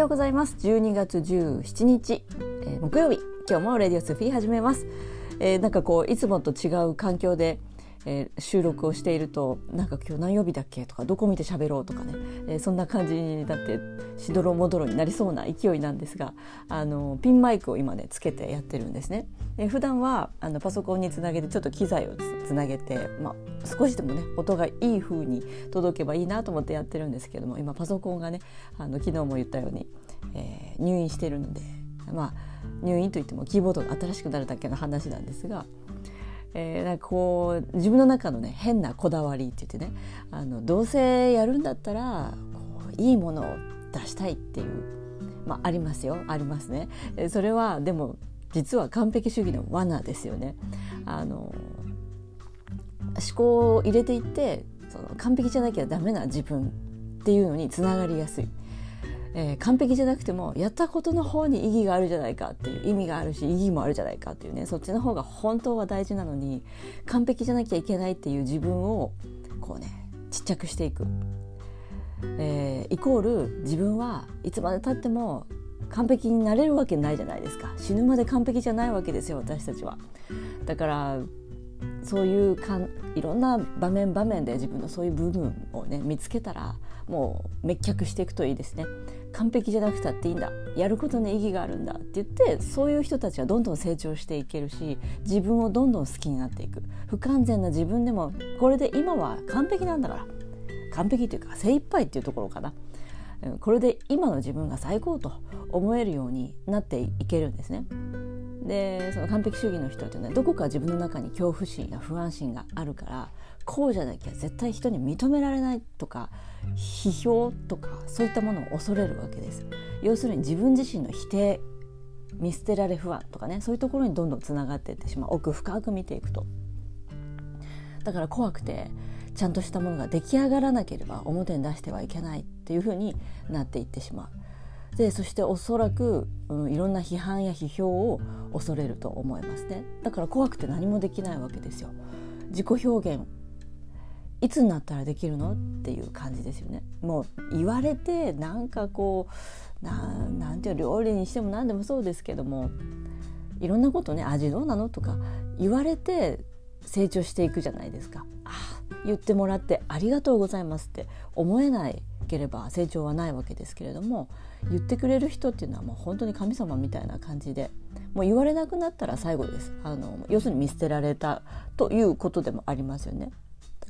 ようございます。12月17日、えー、木曜日。今日もレディオスフィー始めます、えー、なんかこういつもと違う環境でえー、収録をしているとなんか今日何曜日だっけとかどこ見て喋ろうとかね、えー、そんな感じになってしどろもどろになりそうな勢いなんですがあのピンマイクを今ねつけてやってるんですね。え普段はあのパソコンにつなげてちょっと機材をつなげて、まあ、少しでもね音がいい風に届けばいいなと思ってやってるんですけども今パソコンがねあの昨日も言ったように、えー、入院してるのでまあ入院といってもキーボードが新しくなるだけの話なんですが。えー、なんかこう自分の中のね変なこだわりって言ってねあのどうせやるんだったらこういいものを出したいっていう、まあ、ありますよありますね。それはでも実は完璧主義の罠ですよね。あの思考を入れていってその完璧じゃなきゃダメな自分っていうのにつながりやすい。えー、完璧じゃなくてもやったことの方に意義があるじゃないかっていう意味があるし意義もあるじゃないかっていうねそっちの方が本当は大事なのに完璧じゃなきゃいけないっていう自分をこうねちっちゃくしていく、えー、イコール自分はいつまでたっても完璧になれるわけないじゃないですか。死ぬまで完璧じゃないわけですよ私たちは。だからそういうかんいろんな場面場面で自分のそういう部分をね見つけたらもう滅却していくといいですね。完璧じゃなくたっていいんだ。やることに意義があるんだって言ってそういう人たちはどんどん成長していけるし自分をどんどん好きになっていく。不完全な自分でもこれで今は完璧なんだから。完璧というか精一杯っていうところかな。これで今の自分が最高と思えるようになっていけるんですね。でその完璧主義の人ってねどこか自分の中に恐怖心や不安心があるからこうじゃなきゃ絶対人に認められないとか批評とかそういったものを恐れるわけです。要するに自分自身の否定見捨てられ不安とかねそういうところにどんどんつながっていってしまう。奥深く見ていくと。だから怖くてちゃんとしたものが出来上がらなければ表に出してはいけないっていうふうになっていってしまう。でそしておそらく、うん、いろんな批判や批評を恐れると思いますね。だから怖くて何もできないわけですよ。自己表現いつになったらできるの？っていう感じですよねもう言われてなんかこうなんていう料理にしても何でもそうですけどもいろんなことね味どうなの？とか言われて成長していくじゃないですか。あ言ってもらってありがとうございますって思えないければ成長はないわけですけれども言ってくれる人っていうのはもう本当に神様みたいな感じでもう言われなくなったら最後ですあの要するに見捨てられたということでもありますよね。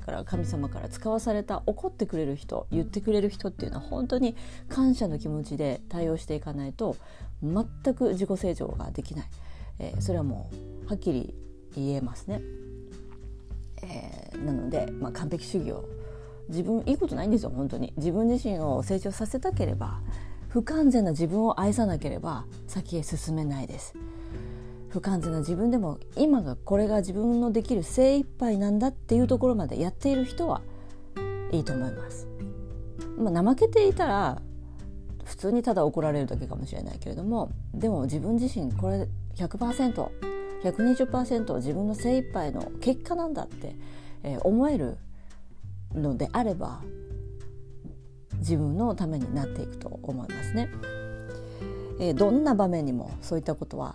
から神様から使わされた怒ってくれる人言ってくれる人っていうのは本当に感謝の気持ちで対応していかないと全く自己成長ができない、えー、それはもうはっきり言えますね。えー、なので、まあ、完璧主義を自分いいことないんですよ本当に自分自身を成長させたければ不完全な自分を愛さなければ先へ進めないです。不完全な自分でも今がこれが自分のできる精一杯なんだっていうところまでやっている人はいいと思います。まあ、怠けていたら普通にただ怒られるだけかもしれないけれどもでも自分自身これ 100%120% 自分の精一杯の結果なんだって、えー、思えるのであれば自分のためになっていくと思いますね。えー、どんな場面にもそういったことは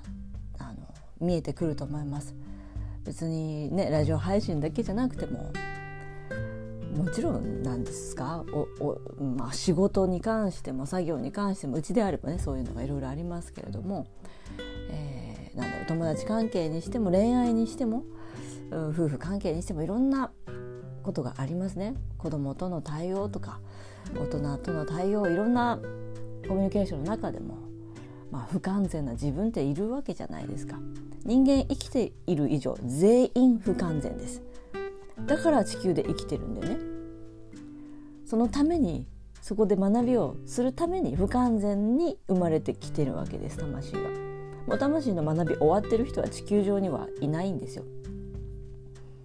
見えてくると思います。別にねラジオ配信だけじゃなくても。もちろんなんですか？おお、まあ、仕事に関しても作業に関してもうちであればねそういうのがいろいろありますけれども、えー、なんだろう友達関係にしても恋愛にしても夫婦関係にしてもいろんなことがありますね。子供との対応とか大人との対応いろんなコミュニケーションの中でもまあ、不完全な自分っているわけじゃないですか。人間生きている以上全員不完全です。だから地球で生きてるんでね。そのためにそこで学びをするために不完全に生まれてきてるわけです魂が。もう魂の学び終わってる人は地球上にはいないんですよ。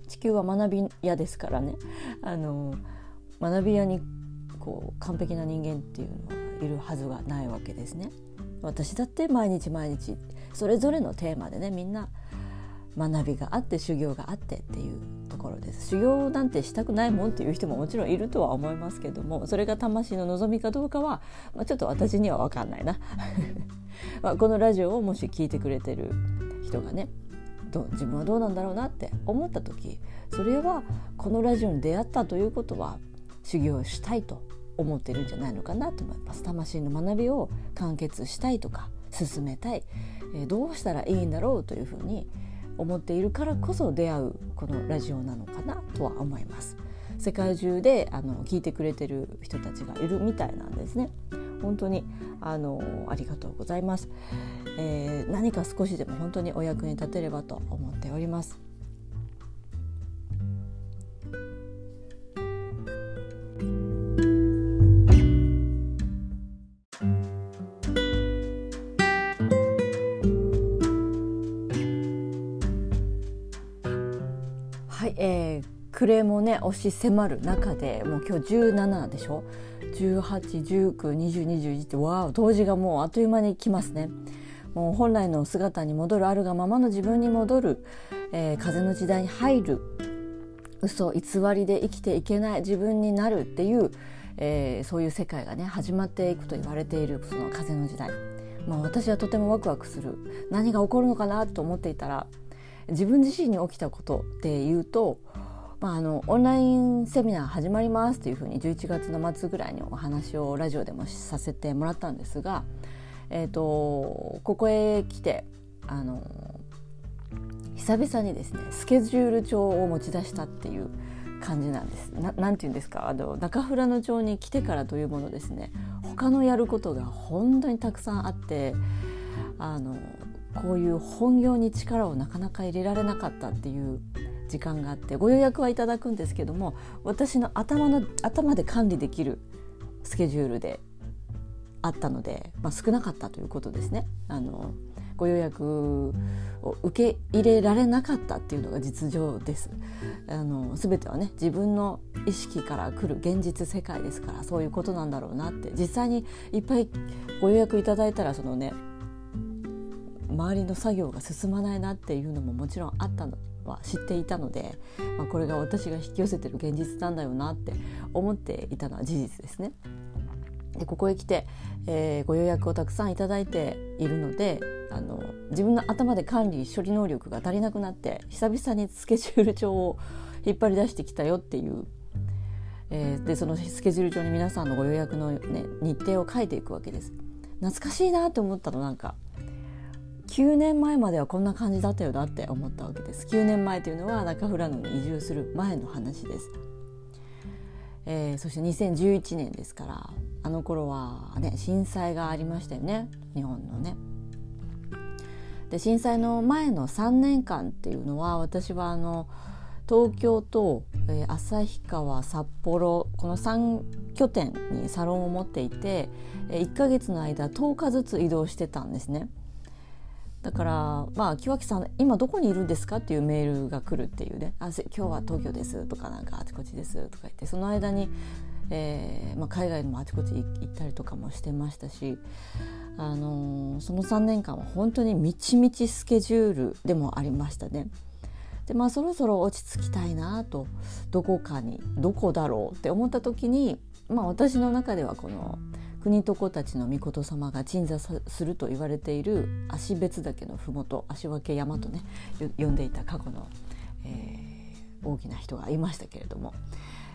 地球は学び屋ですからね。あの学び屋にこう完璧な人間っていうのはいるはずがないわけですね。私だって毎日毎日それぞれのテーマでねみんな学びがあって修行があってっていうところです。修行なんてしたくないもんっていう人ももちろんいるとは思いますけどもそれが魂の望みかどうかは、まあ、ちょっと私には分かんないな。まあこのラジオをもし聞いてくれてる人がねど自分はどうなんだろうなって思った時それはこのラジオに出会ったということは修行したいと思ってるんじゃないのかなと思います。魂の学びを完結したいとか進めたい、えー、どうしたらいいんだろうというふうに思っているからこそ出会うこのラジオなのかなとは思います。世界中であの聞いてくれてる人たちがいるみたいなんですね。本当にあのありがとうございます、えー、何か少しでも本当にお役に立てればと思っております。えー、暮れもね押し迫る中でもう今日17でしょ？18192021ってわあ同時がもうあっという間に来ますね。もう本来の姿に戻るあるがままの自分に戻る、えー、風の時代に入る。嘘偽りで生きていけない自分になるっていう、えー、そういう世界がね始まっていくと言われているその風の時代、まあ、私はとてもワクワクする。何が起こるのかなと思っていたら自分自身に起きたことっていうと、まあ、あのオンラインセミナー始まりますっていうふうに11月の末ぐらいにお話をラジオでもさせてもらったんですが、えーと、ここへ来てあの久々にですねスケジュール帳を持ち出したっていう感じなんです。ななんて言うんですか？あの中富良野町に来てからというものですね他のやることが本当にたくさんあってあのこういう本業に力をなかなか入れられなかったっていう時間があってご予約はいただくんですけども私の頭の頭で管理できるスケジュールであったので、まあ、少なかったということですね。あのご予約を受け入れられなかったっていうのが実情です。あの全てはね自分の意識から来る現実世界ですからそういうことなんだろうなって実際にいっぱいご予約いただいたらそのね周りの作業が進まないなっていうのももちろんあったのは知っていたので、まあ、これが私が引き寄せてる現実なんだよなって思っていたのは事実ですね。でここへ来て、えー、ご予約をたくさんいただいているのであの自分の頭で管理処理能力が足りなくなって久々にスケジュール帳を引っ張り出してきたよっていう、えー、でそのスケジュール帳に皆さんのご予約の、ね、日程を書いていくわけです。懐かしいなって思ったのなんか9年前まではこんな感じだったよなって思ったわけです。9年前というのは中富良野に移住する前の話です、えー、そして2011年ですからあの頃はね震災がありましたよね。日本のね。で震災の前の3年間っていうのは私はあの東京と、えー、旭川札幌この3拠点にサロンを持っていてえ1ヶ月の間10日ずつ移動してたんですね。だからまあ木脇さん今どこにいるんですかっていうメールが来るっていうね「あ今日は東京です」とかなんか「あちこちです」とか言ってその間に、えーまあ、海外にもあちこち行ったりとかもしてましたし、あのー、その3年間は本当にみちみちスケジュールでもありましたね。でまあそろそろ落ち着きたいなとどこかにどこだろうって思った時に、まあ、私の中ではこの「国と子たちの御事様が鎮座すると言われている足別岳の麓足分山とね呼んでいた過去の、えー、大きな人がいましたけれども、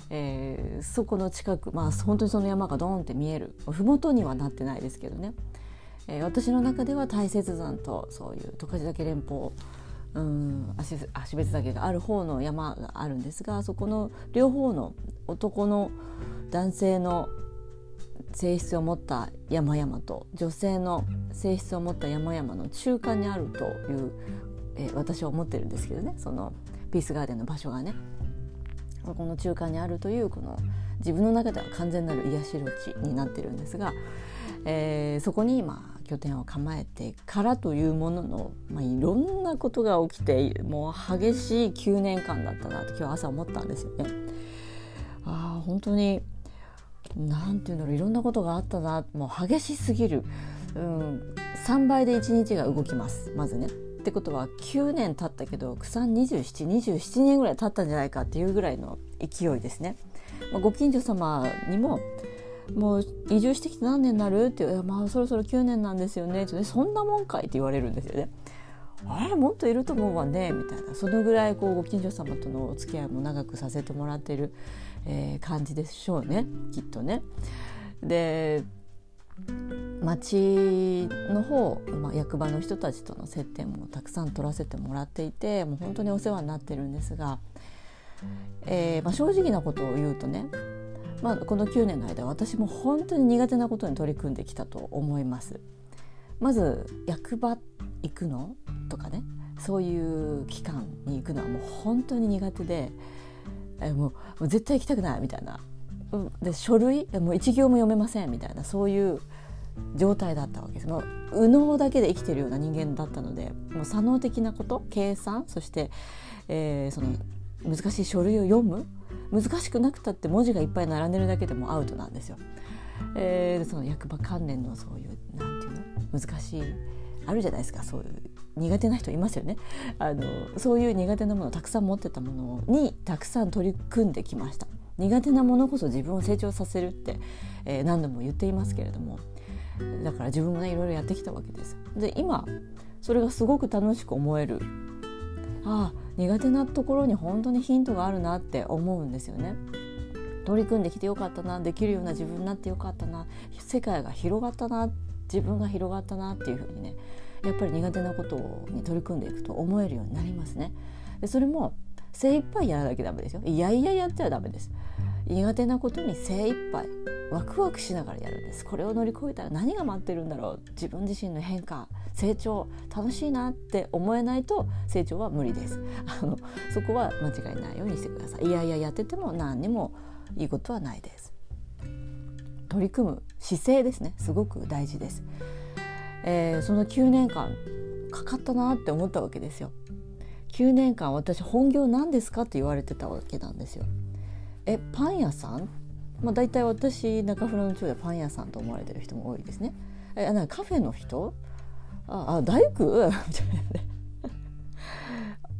えー、そこの近くまあ本当にその山がドーンって見える麓にはなってないですけどね、えー、私の中では大雪山とそういう十勝岳連峰うん足足別岳がある方の山があるんですがそこの両方の男の男性の性質を持った山々と女性の性質を持った山々の中間にあるという、えー、私は思ってるんですけどねそのピースガーデンの場所がねこの中間にあるというこの自分の中では完全なる癒しの地になってるんですが、えー、そこに今拠点を構えてからというものの、まあ、いろんなことが起きてもう激しい9年間だったなと今日朝思ったんですよね。あ本当に何て言うんだろういろんなことがあったなもう激しすぎる、うん、3倍で1日が動きますまずねってことは9年経ったけど草2727年ぐらい経ったんじゃないかっていうぐらいの勢いですね。まあ、ご近所様にももう移住してきて何年になるっていうまあそろそろ9年なんですよねってそんなもんかいって言われるんですよね。あれもっといると思うわねみたいなそのぐらいこうご近所様とのお付き合いも長くさせてもらってる、えー、感じでしょうねきっとね。で町の方、まあ、役場の人たちとの接点もたくさん取らせてもらっていてもう本当にお世話になってるんですが、えーまあ、正直なことを言うとね、まあ、この9年の間私も本当に苦手なことに取り組んできたと思います。まず役場行くのとかねそういう機関に行くのはもう本当に苦手でえもう絶対行きたくないみたいな。で書類？もう一行も読めませんみたいな。そういう状態だったわけです。もう右脳だけで生きてるような人間だったのでもう左脳的なこと？計算？そして、えー、その難しい書類を読む？難しくなくたって文字がいっぱい並んでるだけでもアウトなんですよ。えー、その役場関連のそういうなんていうの？難しいあるじゃないですか。そういう苦手な人いますよね。あのそういう苦手なものをたくさん持ってたものにたくさん取り組んできました。苦手なものこそ自分を成長させるって、えー、何度も言っていますけれども。だから自分もねいろいろやってきたわけです。で今それがすごく楽しく思える。ああ苦手なところに本当にヒントがあるなって思うんですよね。取り組んできてよかったなできるような自分になってよかったな。世界が広がったな自分が広がったなっていうふうにねやっぱり苦手なことに取り組んでいくと思えるようになりますね。でそれも精一杯やらなきゃダメですよ。いやいややってはダメです。苦手なことに精一杯ワクワクしながらやるんですこれを乗り越えたら何が待ってるんだろう自分自身の変化成長楽しいなって思えないと成長は無理ですあのそこは間違いないようにしてくださいいやいややってても何にもいいことはないです取り組む姿勢ですね。すごく大事です、えー、その9年間かかったなって思ったわけですよ。9年間私本業何ですかって言われてたわけなんですよ。えパン屋さん？まあ大体私中村の町でパン屋さんと思われてる人も多いですね。えなんかカフェの人？ああ大工？みたいなね。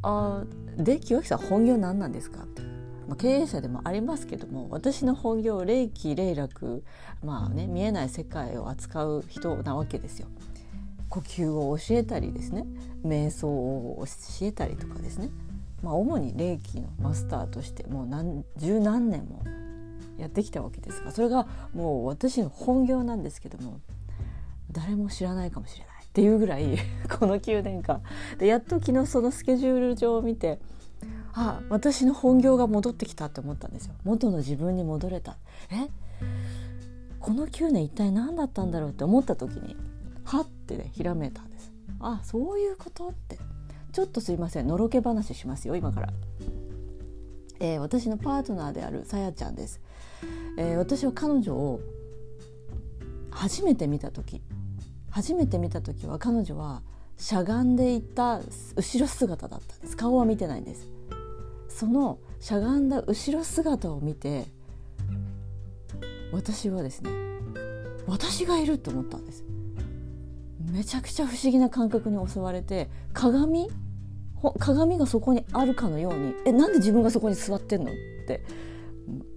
あで清木さん本業何なんですかってまあ、経営者でもありますけども私の本業霊気霊楽まあね見えない世界を扱う人なわけですよ。呼吸を教えたりですね瞑想を教えたりとかですね。まあ、主に霊気のマスターとしてもう何十何年もやってきたわけですがそれがもう私の本業なんですけども誰も知らないかもしれないっていうぐらいこの9年間でやっと昨日そのスケジュール上を見てあ私の本業が戻ってきたって思ったんですよ。元の自分に戻れた。え？この9年一体何だったんだろうって思った時にはってねひらめいたんです。あそういうことって。ちょっとすいません。のろけ話しますよ今から、えー、私のパートナーであるさやちゃんです、えー、私は彼女を初めて見た時初めて見た時は彼女はしゃがんでいた後ろ姿だったんです。顔は見てないんです。そのしゃがんだ後ろ姿を見て私はですね私がいると思ったんです。めちゃくちゃ不思議な感覚に襲われて鏡？鏡がそこにあるかのようにえなんで自分がそこに座ってんのって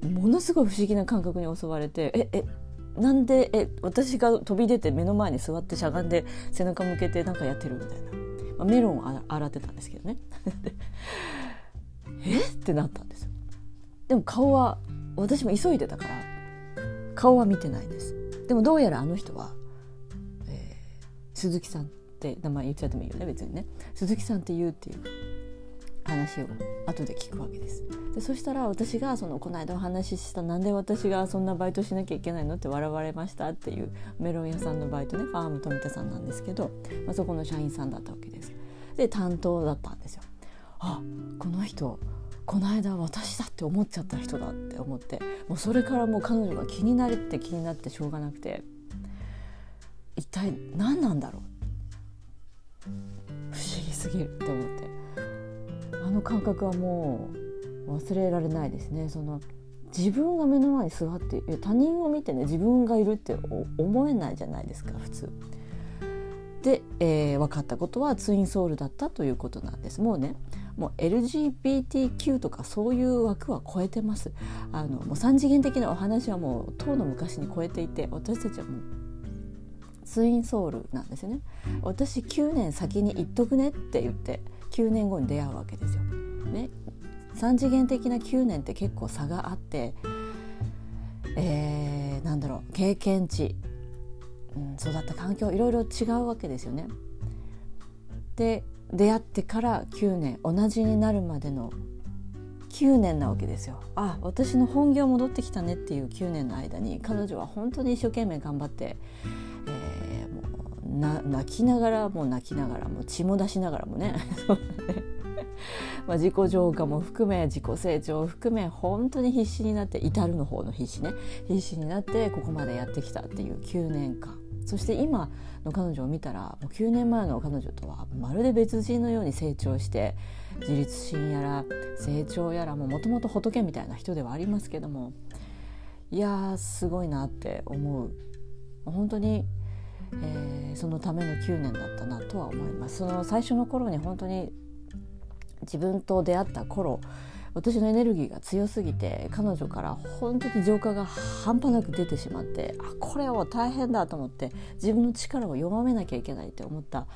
ものすごい不思議な感覚に襲われてええなんでえ私が飛び出て目の前に座ってしゃがんで背中向けてなんかやってるみたいな、まあ、メロンを洗ってたんですけどね。え？ってなったんですでも顔は私も急いでたから顔は見てないです。でもどうやらあの人はえ鈴木さんって名前言っちゃってもいいよね別にね。鈴木さんって言うっていう話を後で聞くわけです。でそしたら私がそのこの間お話ししたなんで私がそんなバイトしなきゃいけないの？って笑われましたっていうメロン屋さんのバイトねファーム富田さんなんですけど、まあ、そこの社員さんだったわけです。で担当だったんですよ。あこの人この間私だって思っちゃった人だって思ってもうそれからもう彼女が気になるって気になってしょうがなくて一体何なんだろう？不思議すぎるって思って。あの感覚はもう忘れられないですね。その自分が目の前に座って他人を見てね自分がいるって思えないじゃないですか普通。で、えー、分かったことはツインソウルだったということなんです。もうねもう LGBTQ とかそういう枠は超えてますあのもう3次元的なお話はもうとうの昔に超えていて私たちはもうツインソウルなんですよね私9年先に言っとくねって言って9年後に出会うわけですよ。ね、3次元的な9年って結構差があって、えー、なんだろう経験値、うん、育った環境いろいろ違うわけですよね。で出会ってから9年同じになるまでの9年なわけですよ。あ私の本業戻ってきたねっていう9年の間に彼女は本当に一生懸命頑張って、えー、もう泣きながらもう泣きながらも血も出しながらもね まあ自己浄化も含め自己成長を含め本当に必死になって至るの方の必死ね必死になってここまでやってきたっていう9年間。そして今の彼女を見たらもう9年前の彼女とはまるで別人のように成長して自立心やら成長やらもともと仏みたいな人ではありますけどもいやーすごいなって思う。本当に、えー、そのための9年だったなとは思います。その最初の頃に本当に自分と出会った頃私のエネルギーが強すぎて彼女から本当に浄化が半端なく出てしまってあこれは大変だと思って自分の力を弱めなきゃいけないって思った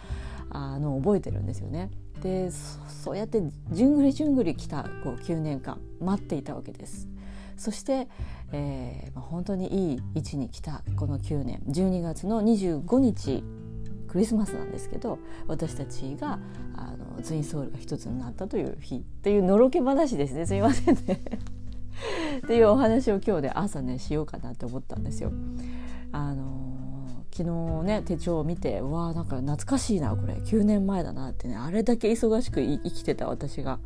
あのを覚えてるんですよね。でそうやってじゅんぐりじゅんぐり来たこう9年間待っていたわけです。そして、えーまあ、本当にいい位置に来たこの9年12月の25日クリスマスなんですけど私たちがあのツインソウルが一つになったという日っていうのろけ話ですねすみませんね っていうお話を今日で朝ねしようかなって思ったんですよ。あの昨日ね手帳を見てうわーなんか懐かしいなこれ9年前だなってねあれだけ忙しく生きてた私が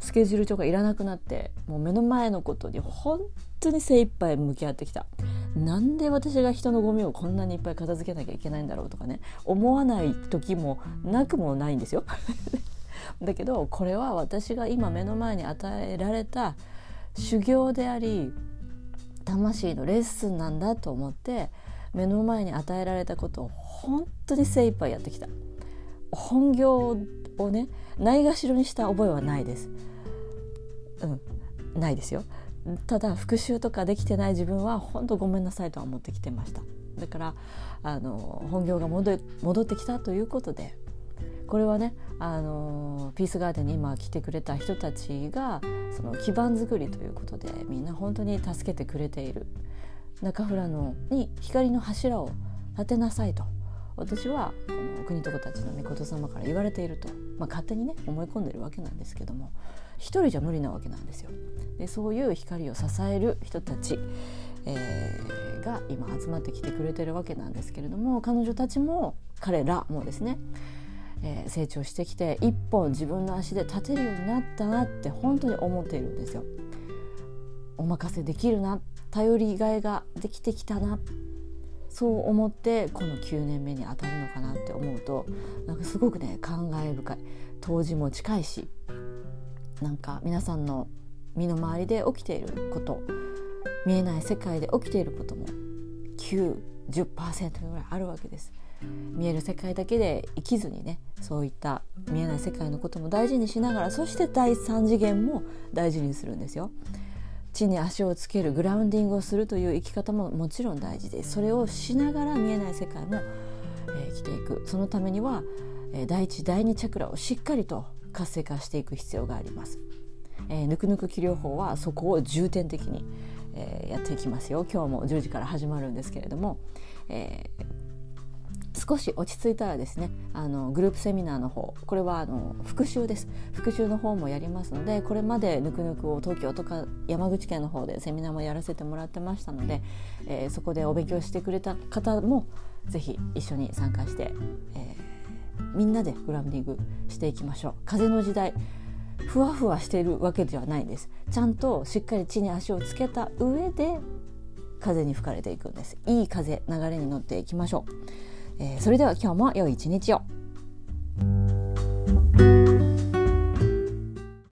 スケジュール帳がいらなくなってもう目の前のことに本当に精一杯向き合ってきた。なんで私が人のゴミをこんなにいっぱい片付けなきゃいけないんだろうとかね思わない時もなくもないんですよ。だけどこれは私が今目の前に与えられた修行であり魂のレッスンなんだと思って目の前に与えられたことを本当に精一杯やってきた。本業をねないがしろにした覚えはないです。うんないですよ。ただ復習とかできてない自分は本当ごめんなさいとは思ってきてました。だからあの本業が戻ってきたということでこれはねあのピースガーデンに今来てくれた人たちがその基盤作りということでみんな本当に助けてくれている。中富良野に光の柱を立てなさいと私はこの国と子たちの御事様から言われていると、まあ、勝手にね思い込んでるわけなんですけども一人じゃ無理なわけなんですよ。でそういう光を支える人たち、えー、が今集まってきてくれてるわけなんですけれども彼女たちも彼らもですね、えー、成長してきて一本自分の足で立てるようになったなって本当に思っているんですよ。お任せできるな頼りがいができてきたなそう思ってこの9年目に当たるのかなって思うとなんかすごくね感慨深い当時も近いしなんか皆さんの身の回りで起きていること見えない世界で起きていることも910%ぐらいあるわけです。見える世界だけで生きずにねそういった見えない世界のことも大事にしながらそして第3次元も大事にするんですよ。地に足をつけるグラウンディングをするという生き方ももちろん大事でそれをしながら見えない世界も、えー、生きていくそのためには、えー、第一第二チャクラをしっかりと活性化していく必要があります。えー、ぬくぬく気療法はそこを重点的に、えー、やっていきますよ今日も10時から始まるんですけれども、えー、少し落ち着いたらですねあのグループセミナーの方これはあの復習です復習の方もやりますのでこれまでぬくぬくを東京とか山口県の方でセミナーもやらせてもらってましたので、え、そこでお勉強してくれた方もぜひ一緒に参加して、えみんなでグラウンディングしていきましょう。風の時代ふわふわしているわけではないです。ちゃんとしっかり地に足をつけた上で風に吹かれていくんです。いい風流れに乗っていきましょう、えー、それでは今日も良い一日を。